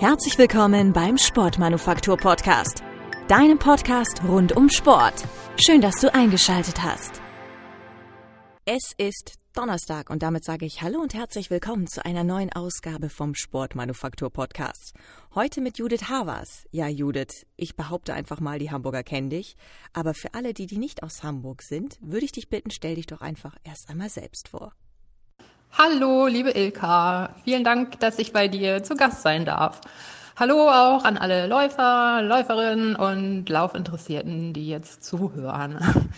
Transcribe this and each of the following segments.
Herzlich willkommen beim Sportmanufaktur Podcast, deinem Podcast rund um Sport. Schön, dass du eingeschaltet hast. Es ist Donnerstag und damit sage ich Hallo und herzlich willkommen zu einer neuen Ausgabe vom Sportmanufaktur Podcast. Heute mit Judith Havers. Ja, Judith, ich behaupte einfach mal, die Hamburger kennen dich. Aber für alle, die, die nicht aus Hamburg sind, würde ich dich bitten, stell dich doch einfach erst einmal selbst vor. Hallo, liebe Ilka. Vielen Dank, dass ich bei dir zu Gast sein darf. Hallo auch an alle Läufer, Läuferinnen und Laufinteressierten, die jetzt zuhören.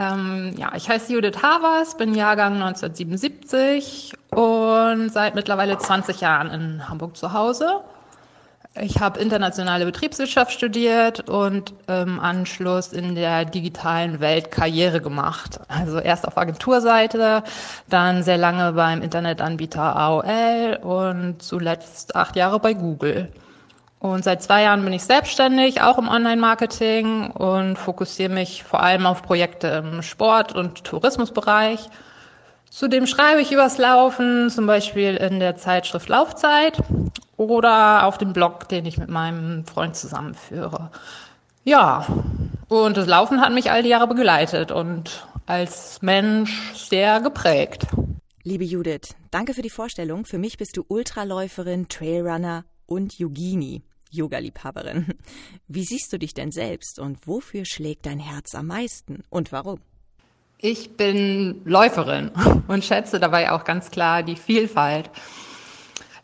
Ähm, ja, ich heiße Judith Havers, bin Jahrgang 1977 und seit mittlerweile 20 Jahren in Hamburg zu Hause ich habe internationale Betriebswirtschaft studiert und im Anschluss in der digitalen Welt Karriere gemacht. Also erst auf Agenturseite, dann sehr lange beim Internetanbieter AOL und zuletzt acht Jahre bei Google. Und seit zwei Jahren bin ich selbstständig, auch im Online-Marketing und fokussiere mich vor allem auf Projekte im Sport- und Tourismusbereich. Zudem schreibe ich übers Laufen, zum Beispiel in der Zeitschrift Laufzeit oder auf dem Blog, den ich mit meinem Freund zusammenführe. Ja, und das Laufen hat mich all die Jahre begleitet und als Mensch sehr geprägt. Liebe Judith, danke für die Vorstellung. Für mich bist du Ultraläuferin, Trailrunner und Yogini, Yoga-Liebhaberin. Wie siehst du dich denn selbst und wofür schlägt dein Herz am meisten und warum? Ich bin Läuferin und schätze dabei auch ganz klar die Vielfalt.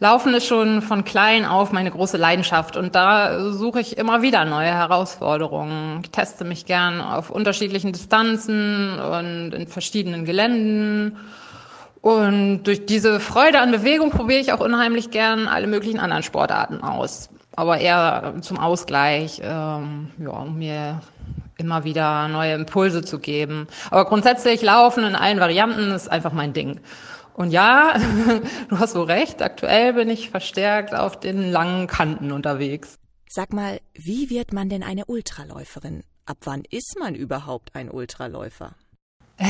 Laufen ist schon von klein auf meine große Leidenschaft und da suche ich immer wieder neue Herausforderungen. Ich teste mich gern auf unterschiedlichen Distanzen und in verschiedenen Geländen. Und durch diese Freude an Bewegung probiere ich auch unheimlich gern alle möglichen anderen Sportarten aus. Aber eher zum Ausgleich, ähm, ja, um mir immer wieder neue Impulse zu geben. Aber grundsätzlich Laufen in allen Varianten ist einfach mein Ding. Und ja, du hast so recht, aktuell bin ich verstärkt auf den langen Kanten unterwegs. Sag mal, wie wird man denn eine Ultraläuferin? Ab wann ist man überhaupt ein Ultraläufer?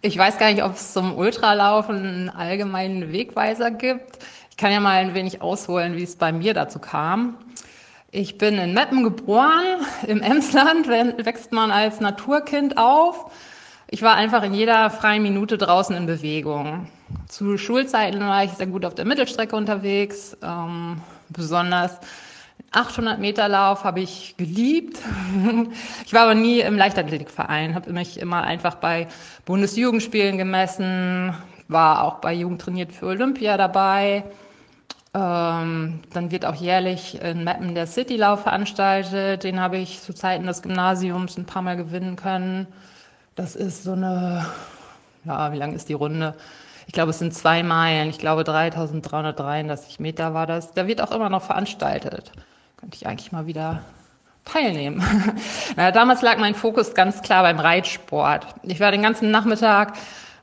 Ich weiß gar nicht, ob es zum Ultralaufen einen allgemeinen Wegweiser gibt. Ich kann ja mal ein wenig ausholen, wie es bei mir dazu kam. Ich bin in Meppen geboren. Im Emsland wächst man als Naturkind auf. Ich war einfach in jeder freien Minute draußen in Bewegung. Zu Schulzeiten war ich sehr gut auf der Mittelstrecke unterwegs. Ähm, besonders 800 Meter Lauf habe ich geliebt. Ich war aber nie im Leichtathletikverein, habe mich immer einfach bei Bundesjugendspielen gemessen, war auch bei Jugend trainiert für Olympia dabei. Ähm, dann wird auch jährlich in Mappen der Citylauf veranstaltet. Den habe ich zu Zeiten des Gymnasiums ein paar Mal gewinnen können. Das ist so eine, ja, wie lang ist die Runde? Ich glaube, es sind zwei Meilen. Ich glaube, 3333 Meter war das. Da wird auch immer noch veranstaltet. Könnte ich eigentlich mal wieder teilnehmen. naja, damals lag mein Fokus ganz klar beim Reitsport. Ich war den ganzen Nachmittag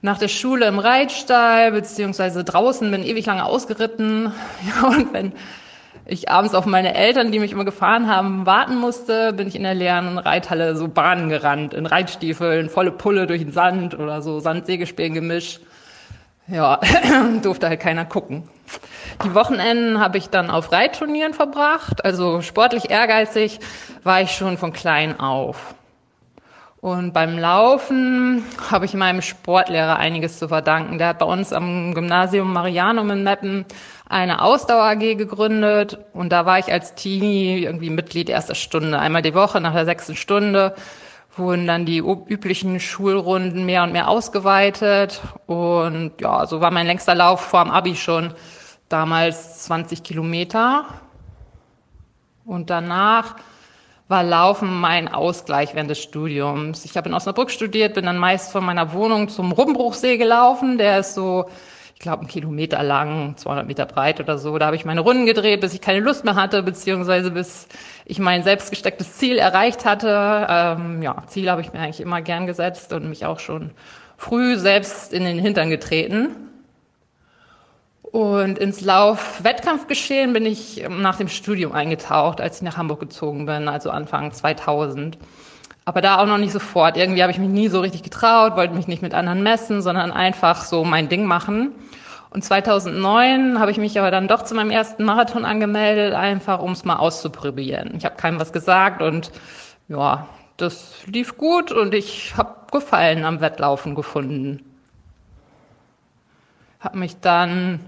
nach der Schule im Reitstall, beziehungsweise draußen, bin ewig lange ausgeritten. Ja, und wenn ich abends auf meine Eltern, die mich immer gefahren haben, warten musste, bin ich in der leeren Reithalle so Bahnen gerannt, in Reitstiefeln, volle Pulle durch den Sand oder so Sand-Sägespänen-Gemisch. Ja, durfte halt keiner gucken. Die Wochenenden habe ich dann auf Reitturnieren verbracht. Also sportlich ehrgeizig war ich schon von klein auf. Und beim Laufen habe ich meinem Sportlehrer einiges zu verdanken. Der hat bei uns am Gymnasium Marianum in Meppen eine Ausdauer AG gegründet und da war ich als Teenie irgendwie Mitglied erster Stunde. Einmal die Woche nach der sechsten Stunde wurden dann die üblichen Schulrunden mehr und mehr ausgeweitet und ja, so war mein längster Lauf vor dem Abi schon damals 20 Kilometer und danach war Laufen mein Ausgleich während des Studiums. Ich habe in Osnabrück studiert, bin dann meist von meiner Wohnung zum Rummbruchsee gelaufen. Der ist so, ich glaube, einen Kilometer lang, 200 Meter breit oder so. Da habe ich meine Runden gedreht, bis ich keine Lust mehr hatte, beziehungsweise bis ich mein selbstgestecktes Ziel erreicht hatte. Ähm, ja, Ziel habe ich mir eigentlich immer gern gesetzt und mich auch schon früh selbst in den Hintern getreten. Und ins Lauf-Wettkampfgeschehen bin ich nach dem Studium eingetaucht, als ich nach Hamburg gezogen bin, also Anfang 2000. Aber da auch noch nicht sofort. Irgendwie habe ich mich nie so richtig getraut, wollte mich nicht mit anderen messen, sondern einfach so mein Ding machen. Und 2009 habe ich mich aber dann doch zu meinem ersten Marathon angemeldet, einfach um es mal auszuprobieren. Ich habe keinem was gesagt und ja, das lief gut und ich habe Gefallen am Wettlaufen gefunden. Habe mich dann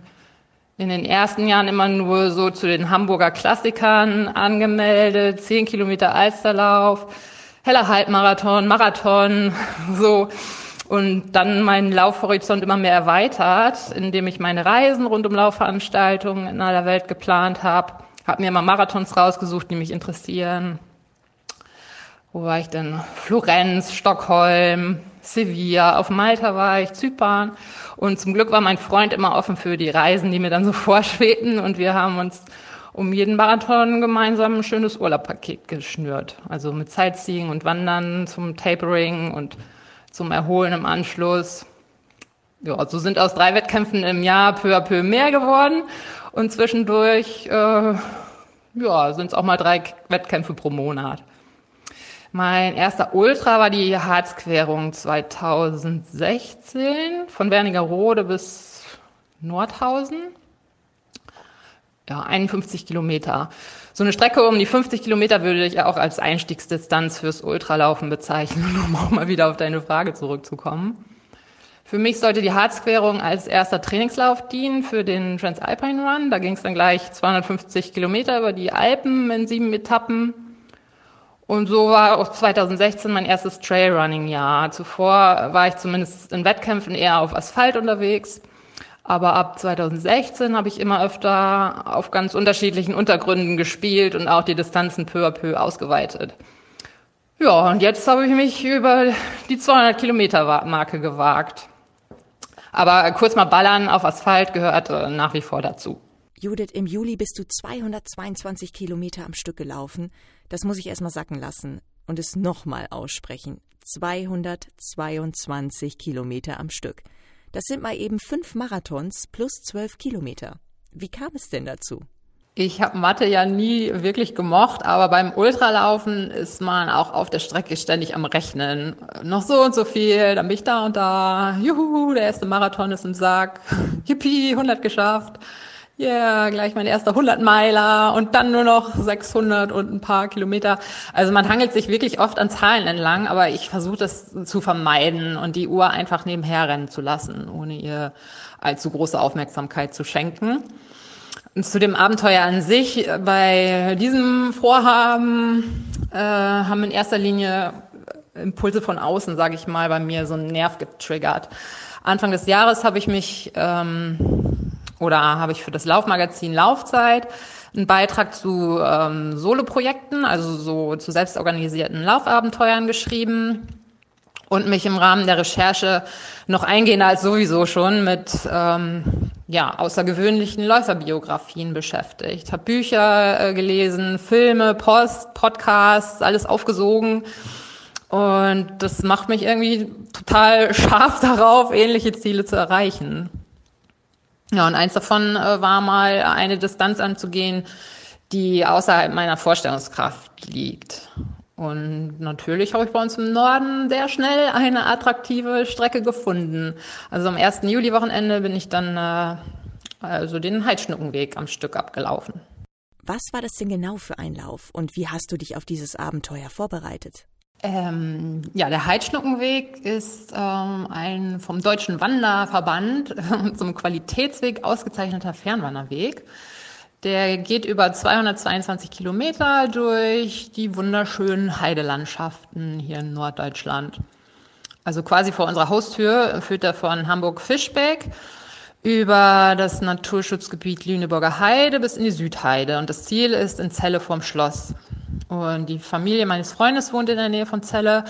in den ersten Jahren immer nur so zu den Hamburger Klassikern angemeldet, 10 Kilometer Alsterlauf, heller Halbmarathon, Marathon, so und dann meinen Laufhorizont immer mehr erweitert, indem ich meine Reisen rund um Laufveranstaltungen in aller Welt geplant habe. Habe mir immer Marathons rausgesucht, die mich interessieren. Wo war ich denn? Florenz, Stockholm, Sevilla, auf Malta war ich, Zypern. Und zum Glück war mein Freund immer offen für die Reisen, die mir dann so vorschwebten. Und wir haben uns um jeden Marathon gemeinsam ein schönes Urlaubpaket geschnürt. Also mit Sightseeing und Wandern zum Tapering und zum Erholen im Anschluss. Ja, so sind aus drei Wettkämpfen im Jahr peu à peu mehr geworden und zwischendurch äh, ja, sind es auch mal drei Wettkämpfe pro Monat. Mein erster Ultra war die Harzquerung 2016 von Wernigerode bis Nordhausen. Ja, 51 Kilometer. So eine Strecke um die 50 Kilometer würde ich auch als Einstiegsdistanz fürs Ultralaufen bezeichnen, um auch mal wieder auf deine Frage zurückzukommen. Für mich sollte die Harzquerung als erster Trainingslauf dienen für den Transalpine Run. Da ging es dann gleich 250 Kilometer über die Alpen in sieben Etappen. Und so war auch 2016 mein erstes Trailrunning-Jahr. Zuvor war ich zumindest in Wettkämpfen eher auf Asphalt unterwegs. Aber ab 2016 habe ich immer öfter auf ganz unterschiedlichen Untergründen gespielt und auch die Distanzen peu à peu ausgeweitet. Ja, und jetzt habe ich mich über die 200 Kilometer Marke gewagt. Aber kurz mal ballern auf Asphalt gehört äh, nach wie vor dazu. Judith, im Juli bist du 222 Kilometer am Stück gelaufen. Das muss ich erstmal sacken lassen und es nochmal aussprechen. 222 Kilometer am Stück. Das sind mal eben fünf Marathons plus zwölf Kilometer. Wie kam es denn dazu? Ich habe Mathe ja nie wirklich gemocht, aber beim Ultralaufen ist man auch auf der Strecke ständig am Rechnen. Noch so und so viel, dann bin ich da und da. Juhu, der erste Marathon ist im Sack. Yippie, 100 geschafft yeah, gleich mein erster 100-Meiler und dann nur noch 600 und ein paar Kilometer. Also man hangelt sich wirklich oft an Zahlen entlang, aber ich versuche das zu vermeiden und die Uhr einfach nebenher rennen zu lassen, ohne ihr allzu große Aufmerksamkeit zu schenken. Und zu dem Abenteuer an sich, bei diesem Vorhaben äh, haben in erster Linie Impulse von außen, sage ich mal, bei mir so einen Nerv getriggert. Anfang des Jahres habe ich mich ähm, oder habe ich für das Laufmagazin Laufzeit einen Beitrag zu ähm, Soloprojekten, also so zu selbstorganisierten Laufabenteuern geschrieben und mich im Rahmen der Recherche noch eingehender als sowieso schon mit ähm, ja, außergewöhnlichen Läuferbiografien beschäftigt. Habe Bücher äh, gelesen, Filme, Post, Podcasts, alles aufgesogen. Und das macht mich irgendwie total scharf darauf, ähnliche Ziele zu erreichen. Ja, und eins davon äh, war mal eine Distanz anzugehen, die außerhalb meiner Vorstellungskraft liegt. Und natürlich habe ich bei uns im Norden sehr schnell eine attraktive Strecke gefunden. Also am 1. Juli-Wochenende bin ich dann äh, also den Heidschnuckenweg am Stück abgelaufen. Was war das denn genau für ein Lauf und wie hast du dich auf dieses Abenteuer vorbereitet? Ähm, ja, der Heidschnuckenweg ist ähm, ein vom Deutschen Wanderverband zum Qualitätsweg ausgezeichneter Fernwanderweg. Der geht über 222 Kilometer durch die wunderschönen Heidelandschaften hier in Norddeutschland. Also quasi vor unserer Haustür führt er von Hamburg-Fischbeck über das Naturschutzgebiet Lüneburger Heide bis in die Südheide. Und das Ziel ist in Celle vorm Schloss. Und die Familie meines Freundes wohnt in der Nähe von Celle.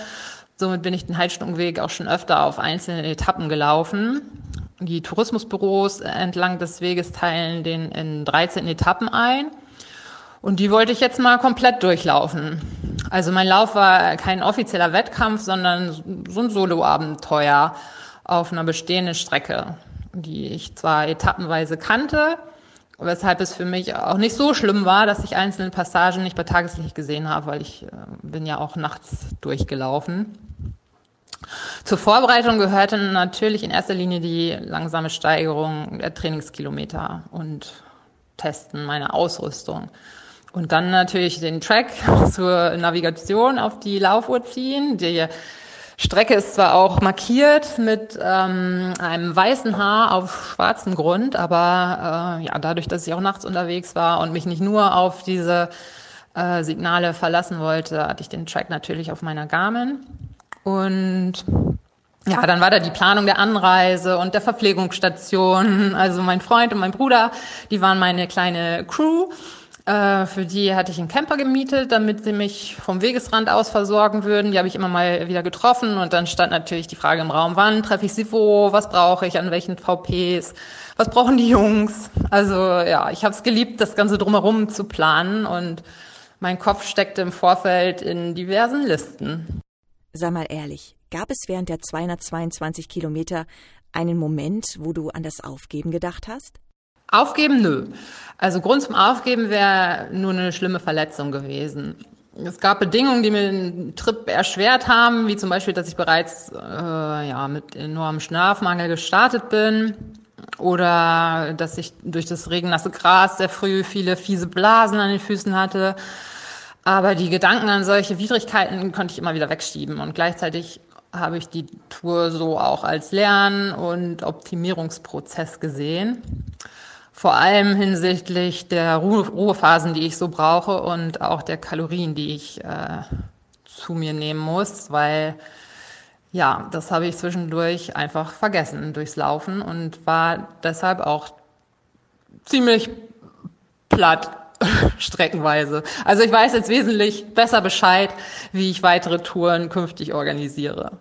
Somit bin ich den Heidschnuckenweg auch schon öfter auf einzelnen Etappen gelaufen. Die Tourismusbüros entlang des Weges teilen den in 13 Etappen ein. Und die wollte ich jetzt mal komplett durchlaufen. Also mein Lauf war kein offizieller Wettkampf, sondern so ein Solo-Abenteuer auf einer bestehenden Strecke, die ich zwar etappenweise kannte, Weshalb es für mich auch nicht so schlimm war, dass ich einzelne Passagen nicht bei Tageslicht gesehen habe, weil ich äh, bin ja auch nachts durchgelaufen. Zur Vorbereitung gehörte natürlich in erster Linie die langsame Steigerung der Trainingskilometer und Testen meiner Ausrüstung. Und dann natürlich den Track zur Navigation auf die Laufuhr ziehen. Die Strecke ist zwar auch markiert mit ähm, einem weißen Haar auf schwarzem Grund, aber äh, ja, dadurch, dass ich auch nachts unterwegs war und mich nicht nur auf diese äh, Signale verlassen wollte, hatte ich den Track natürlich auf meiner Garmin. Und ja, dann war da die Planung der Anreise und der Verpflegungsstation. Also mein Freund und mein Bruder, die waren meine kleine Crew. Äh, für die hatte ich einen Camper gemietet, damit sie mich vom Wegesrand aus versorgen würden. Die habe ich immer mal wieder getroffen und dann stand natürlich die Frage im Raum, wann treffe ich sie wo, was brauche ich, an welchen VPs, was brauchen die Jungs. Also ja, ich habe es geliebt, das Ganze drumherum zu planen und mein Kopf steckte im Vorfeld in diversen Listen. Sei mal ehrlich, gab es während der 222 Kilometer einen Moment, wo du an das Aufgeben gedacht hast? Aufgeben, nö. Also Grund zum Aufgeben wäre nur eine schlimme Verletzung gewesen. Es gab Bedingungen, die mir den Trip erschwert haben, wie zum Beispiel, dass ich bereits äh, ja, mit enormem Schlafmangel gestartet bin oder dass ich durch das regennasse Gras sehr früh viele fiese Blasen an den Füßen hatte aber die Gedanken an solche Widrigkeiten konnte ich immer wieder wegschieben und gleichzeitig habe ich die Tour so auch als Lern- und Optimierungsprozess gesehen. Vor allem hinsichtlich der Ruhe Ruhephasen, die ich so brauche und auch der Kalorien, die ich äh, zu mir nehmen muss, weil ja, das habe ich zwischendurch einfach vergessen durchs Laufen und war deshalb auch ziemlich platt streckenweise. Also ich weiß jetzt wesentlich besser Bescheid, wie ich weitere Touren künftig organisiere.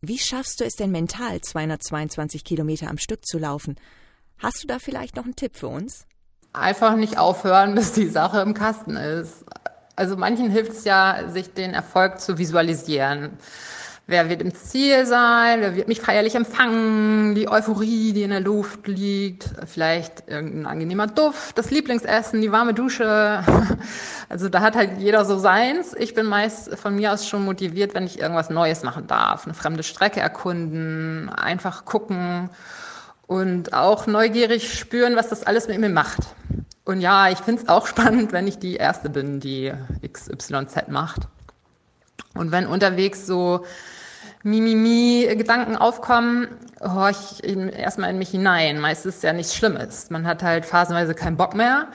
Wie schaffst du es denn mental, 222 Kilometer am Stück zu laufen? Hast du da vielleicht noch einen Tipp für uns? Einfach nicht aufhören, bis die Sache im Kasten ist. Also manchen hilft es ja, sich den Erfolg zu visualisieren. Wer wird im Ziel sein? Wer wird mich feierlich empfangen? Die Euphorie, die in der Luft liegt. Vielleicht irgendein angenehmer Duft, das Lieblingsessen, die warme Dusche. Also da hat halt jeder so seins. Ich bin meist von mir aus schon motiviert, wenn ich irgendwas Neues machen darf. Eine fremde Strecke erkunden, einfach gucken und auch neugierig spüren, was das alles mit mir macht. Und ja, ich finde es auch spannend, wenn ich die Erste bin, die XYZ macht. Und wenn unterwegs so Mimimi-Gedanken aufkommen, horch ich erstmal in mich hinein. Meistens ist ja nichts Schlimmes. Man hat halt phasenweise keinen Bock mehr.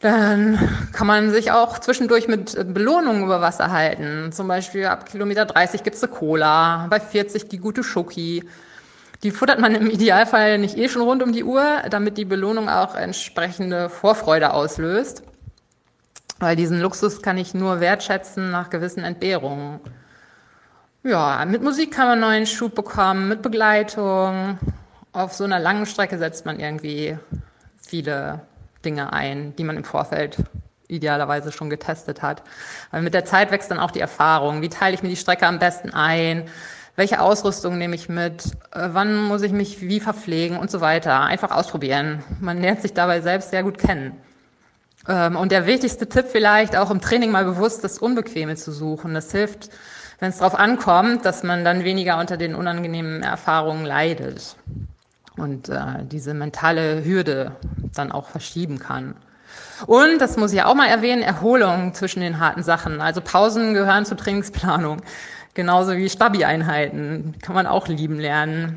Dann kann man sich auch zwischendurch mit Belohnungen über Wasser halten. Zum Beispiel ab Kilometer 30 gibt's eine Cola, bei 40 die gute Schoki. Die futtert man im Idealfall nicht eh schon rund um die Uhr, damit die Belohnung auch entsprechende Vorfreude auslöst. Weil diesen Luxus kann ich nur wertschätzen nach gewissen Entbehrungen. Ja, mit Musik kann man neuen Schub bekommen, mit Begleitung. Auf so einer langen Strecke setzt man irgendwie viele Dinge ein, die man im Vorfeld idealerweise schon getestet hat. Weil mit der Zeit wächst dann auch die Erfahrung. Wie teile ich mir die Strecke am besten ein? Welche Ausrüstung nehme ich mit? Äh, wann muss ich mich wie verpflegen und so weiter? Einfach ausprobieren. Man lernt sich dabei selbst sehr gut kennen. Ähm, und der wichtigste Tipp vielleicht auch im Training mal bewusst das Unbequeme zu suchen. Das hilft wenn es darauf ankommt, dass man dann weniger unter den unangenehmen Erfahrungen leidet und äh, diese mentale Hürde dann auch verschieben kann. Und, das muss ich auch mal erwähnen, Erholung zwischen den harten Sachen. Also Pausen gehören zur Trainingsplanung. Genauso wie Stabi-Einheiten. Kann man auch lieben lernen.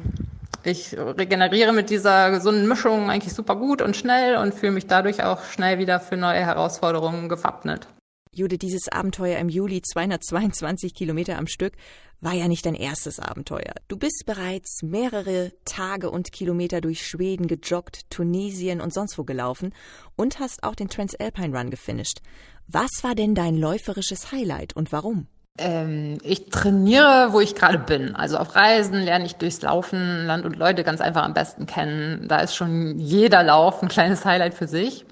Ich regeneriere mit dieser gesunden Mischung eigentlich super gut und schnell und fühle mich dadurch auch schnell wieder für neue Herausforderungen gewappnet. Jude, dieses Abenteuer im Juli 222 Kilometer am Stück war ja nicht dein erstes Abenteuer. Du bist bereits mehrere Tage und Kilometer durch Schweden gejoggt, Tunesien und sonst wo gelaufen und hast auch den Transalpine Run gefinisht. Was war denn dein läuferisches Highlight und warum? Ähm, ich trainiere, wo ich gerade bin. Also auf Reisen lerne ich durchs Laufen Land und Leute ganz einfach am besten kennen. Da ist schon jeder Lauf ein kleines Highlight für sich.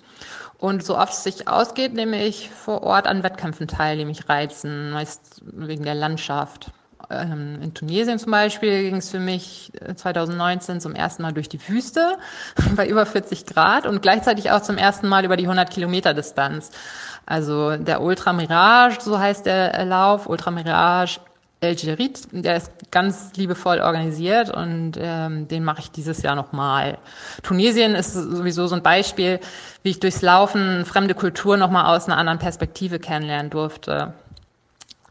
Und so oft es sich ausgeht, nehme ich vor Ort an Wettkämpfen teil, die mich reizen, meist wegen der Landschaft. Ähm, in Tunesien zum Beispiel ging es für mich 2019 äh, zum ersten Mal durch die Wüste bei über 40 Grad und gleichzeitig auch zum ersten Mal über die 100 Kilometer Distanz. Also der Ultra Mirage, so heißt der Lauf, Ultra Mirage El Gerit, der ist ganz liebevoll organisiert und ähm, den mache ich dieses Jahr nochmal. Tunesien ist sowieso so ein Beispiel, wie ich durchs Laufen fremde Kultur nochmal aus einer anderen Perspektive kennenlernen durfte.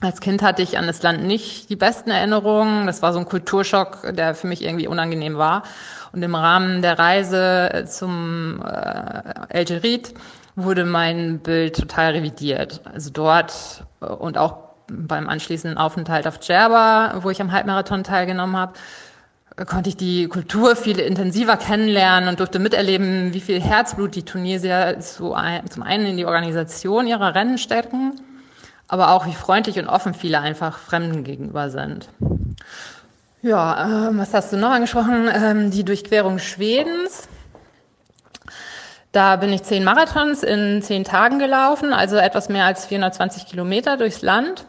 Als Kind hatte ich an das Land nicht die besten Erinnerungen. Das war so ein Kulturschock, der für mich irgendwie unangenehm war. Und im Rahmen der Reise zum äh, El Gerit wurde mein Bild total revidiert. Also dort äh, und auch beim anschließenden Aufenthalt auf Djerba, wo ich am Halbmarathon teilgenommen habe, konnte ich die Kultur viel intensiver kennenlernen und durfte miterleben, wie viel Herzblut die Tunesier zu zum einen in die Organisation ihrer Rennen stecken, aber auch wie freundlich und offen viele einfach Fremden gegenüber sind. Ja, äh, was hast du noch angesprochen? Ähm, die Durchquerung Schwedens. Da bin ich zehn Marathons in zehn Tagen gelaufen, also etwas mehr als 420 Kilometer durchs Land.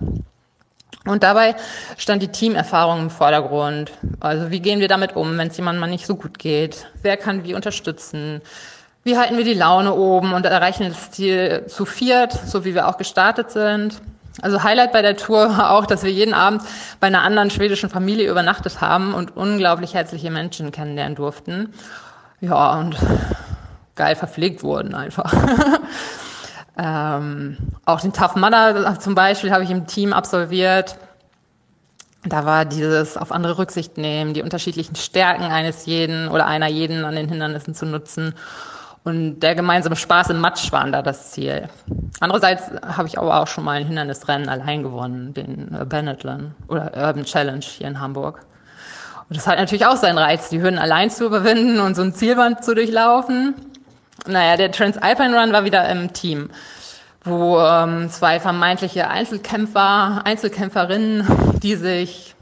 Und dabei stand die Teamerfahrung im Vordergrund. Also wie gehen wir damit um, wenn es jemandem mal nicht so gut geht? Wer kann wie unterstützen? Wie halten wir die Laune oben und erreichen das Ziel zu viert, so wie wir auch gestartet sind? Also Highlight bei der Tour war auch, dass wir jeden Abend bei einer anderen schwedischen Familie übernachtet haben und unglaublich herzliche Menschen kennenlernen durften. Ja, und geil verpflegt wurden einfach. ähm, auch den Tough Mudder zum Beispiel habe ich im Team absolviert. Da war dieses auf andere Rücksicht nehmen, die unterschiedlichen Stärken eines jeden oder einer jeden an den Hindernissen zu nutzen. Und der gemeinsame Spaß im Matsch waren da das Ziel. Andererseits habe ich aber auch schon mal ein Hindernisrennen allein gewonnen, den Benetton oder Urban Challenge hier in Hamburg. Und das hat natürlich auch seinen Reiz, die Hürden allein zu überwinden und so ein Zielband zu durchlaufen. Naja, der Transalpine Run war wieder im Team, wo ähm, zwei vermeintliche Einzelkämpfer, Einzelkämpferinnen, die sich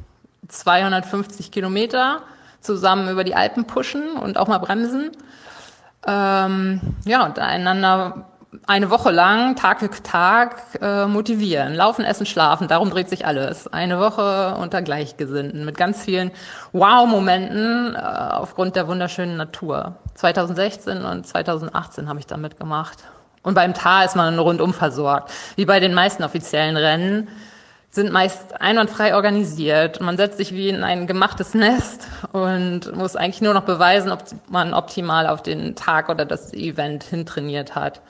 250 Kilometer zusammen über die Alpen pushen und auch mal bremsen. Ähm, ja, und einander eine Woche lang, Tag für Tag, äh, motivieren. Laufen, essen, schlafen, darum dreht sich alles. Eine Woche unter Gleichgesinnten mit ganz vielen Wow-Momenten äh, aufgrund der wunderschönen Natur. 2016 und 2018 habe ich da mitgemacht. Und beim Tal ist man rundum versorgt. Wie bei den meisten offiziellen Rennen sind meist einwandfrei organisiert. Man setzt sich wie in ein gemachtes Nest und muss eigentlich nur noch beweisen, ob man optimal auf den Tag oder das Event hintrainiert hat.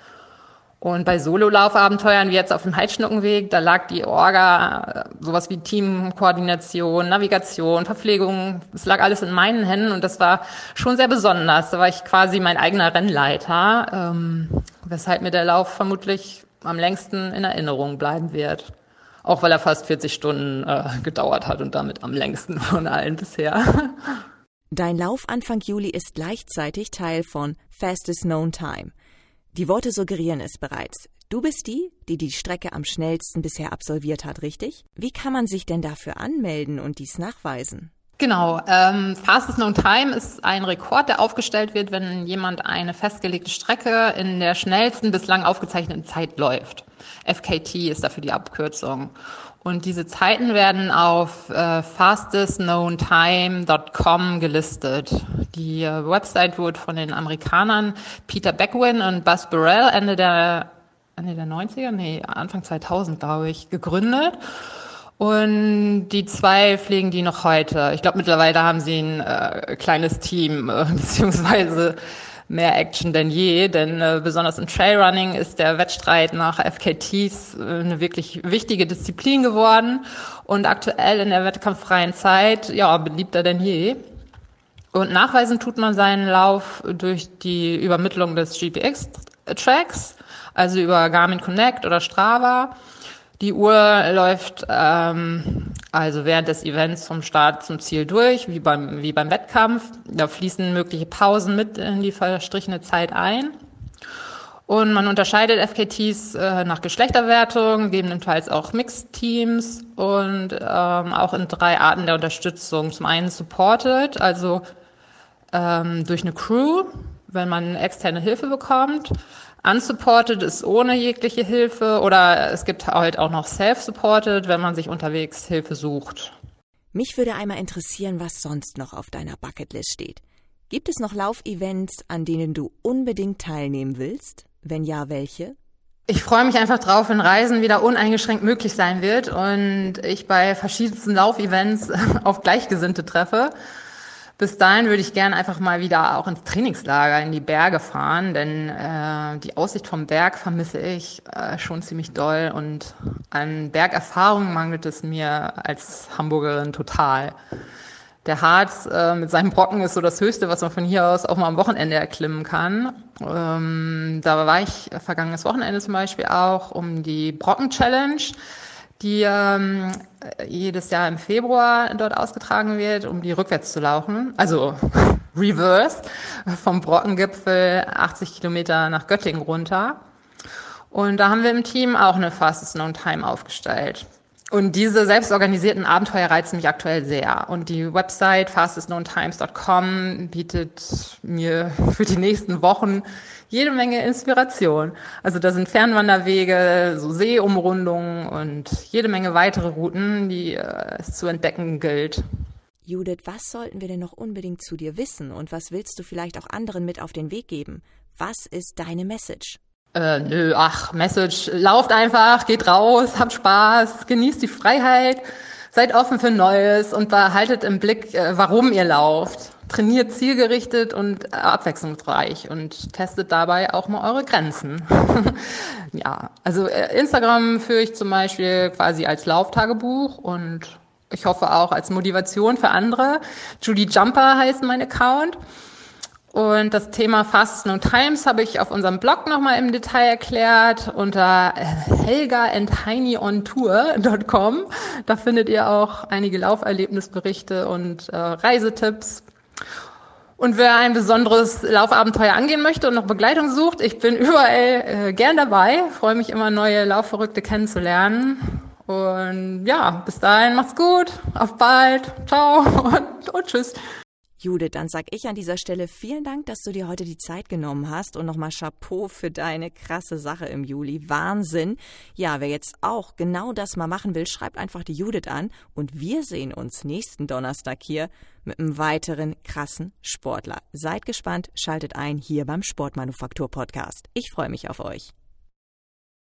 Und bei Sololaufabenteuern wie jetzt auf dem Heidschnuckenweg, da lag die Orga, sowas wie Teamkoordination, Navigation, Verpflegung, es lag alles in meinen Händen und das war schon sehr besonders. Da war ich quasi mein eigener Rennleiter, ähm, weshalb mir der Lauf vermutlich am längsten in Erinnerung bleiben wird. Auch weil er fast 40 Stunden äh, gedauert hat und damit am längsten von allen bisher. Dein Lauf Anfang Juli ist gleichzeitig Teil von Fastest Known Time – die Worte suggerieren es bereits. Du bist die, die die Strecke am schnellsten bisher absolviert hat, richtig? Wie kann man sich denn dafür anmelden und dies nachweisen? Genau, ähm, Fastest Known Time ist ein Rekord, der aufgestellt wird, wenn jemand eine festgelegte Strecke in der schnellsten bislang aufgezeichneten Zeit läuft. FKT ist dafür die Abkürzung. Und diese Zeiten werden auf äh, fastestknowntime.com gelistet. Die äh, Website wurde von den Amerikanern Peter Beckwin und Buzz Burrell Ende der, Ende der 90er, nee, Anfang 2000, glaube ich, gegründet. Und die zwei pflegen die noch heute. Ich glaube, mittlerweile haben sie ein äh, kleines Team, äh, beziehungsweise mehr Action denn je, denn äh, besonders im Trailrunning ist der Wettstreit nach FKTs äh, eine wirklich wichtige Disziplin geworden und aktuell in der wettkampffreien Zeit ja beliebter denn je. Und nachweisen tut man seinen Lauf durch die Übermittlung des GPX-Tracks, also über Garmin Connect oder Strava. Die Uhr läuft ähm, also während des Events vom Start zum Ziel durch, wie beim, wie beim Wettkampf. Da fließen mögliche Pausen mit in die verstrichene Zeit ein. Und man unterscheidet FKTs äh, nach Geschlechterwertung, gegebenenfalls auch Mixed-Teams und ähm, auch in drei Arten der Unterstützung. Zum einen supported, also ähm, durch eine Crew, wenn man externe Hilfe bekommt. Unsupported ist ohne jegliche Hilfe oder es gibt halt auch noch Self-Supported, wenn man sich unterwegs Hilfe sucht. Mich würde einmal interessieren, was sonst noch auf deiner Bucketlist steht. Gibt es noch Laufevents, an denen du unbedingt teilnehmen willst? Wenn ja, welche? Ich freue mich einfach drauf, wenn Reisen wieder uneingeschränkt möglich sein wird und ich bei verschiedensten Laufevents auf Gleichgesinnte treffe. Bis dahin würde ich gerne einfach mal wieder auch ins Trainingslager in die Berge fahren, denn äh, die Aussicht vom Berg vermisse ich äh, schon ziemlich doll und an Bergerfahrung mangelt es mir als Hamburgerin total. Der Harz äh, mit seinem Brocken ist so das Höchste, was man von hier aus auch mal am Wochenende erklimmen kann. Ähm, da war ich vergangenes Wochenende zum Beispiel auch um die Brocken-Challenge die ähm, jedes Jahr im Februar dort ausgetragen wird, um die rückwärts zu laufen. Also reverse vom Brockengipfel 80 Kilometer nach Göttingen runter. Und da haben wir im Team auch eine Fastest Known Time aufgestellt. Und diese selbstorganisierten Abenteuer reizen mich aktuell sehr. Und die Website fastestknowntimes.com bietet mir für die nächsten Wochen jede Menge Inspiration. Also da sind Fernwanderwege, so Seeumrundungen und jede Menge weitere Routen, die äh, es zu entdecken gilt. Judith, was sollten wir denn noch unbedingt zu dir wissen und was willst du vielleicht auch anderen mit auf den Weg geben? Was ist deine Message? Äh, nö, ach, Message, lauft einfach, geht raus, habt Spaß, genießt die Freiheit, seid offen für Neues und behaltet im Blick, äh, warum ihr lauft. Trainiert zielgerichtet und abwechslungsreich und testet dabei auch mal eure Grenzen. ja, also äh, Instagram führe ich zum Beispiel quasi als Lauftagebuch und ich hoffe auch als Motivation für andere. Julie Jumper heißt mein Account. Und das Thema Fasten und Times habe ich auf unserem Blog nochmal im Detail erklärt unter helgaandtinyontour.com. Da findet ihr auch einige Lauferlebnisberichte und äh, Reisetipps. Und wer ein besonderes Laufabenteuer angehen möchte und noch Begleitung sucht, ich bin überall äh, gern dabei, freue mich immer neue Laufverrückte kennenzulernen. Und ja, bis dahin macht's gut, auf bald, ciao und, und tschüss. Judith, dann sag ich an dieser Stelle vielen Dank, dass du dir heute die Zeit genommen hast und nochmal Chapeau für deine krasse Sache im Juli. Wahnsinn. Ja, wer jetzt auch genau das mal machen will, schreibt einfach die Judith an und wir sehen uns nächsten Donnerstag hier mit einem weiteren krassen Sportler. Seid gespannt, schaltet ein hier beim Sportmanufaktur Podcast. Ich freue mich auf euch.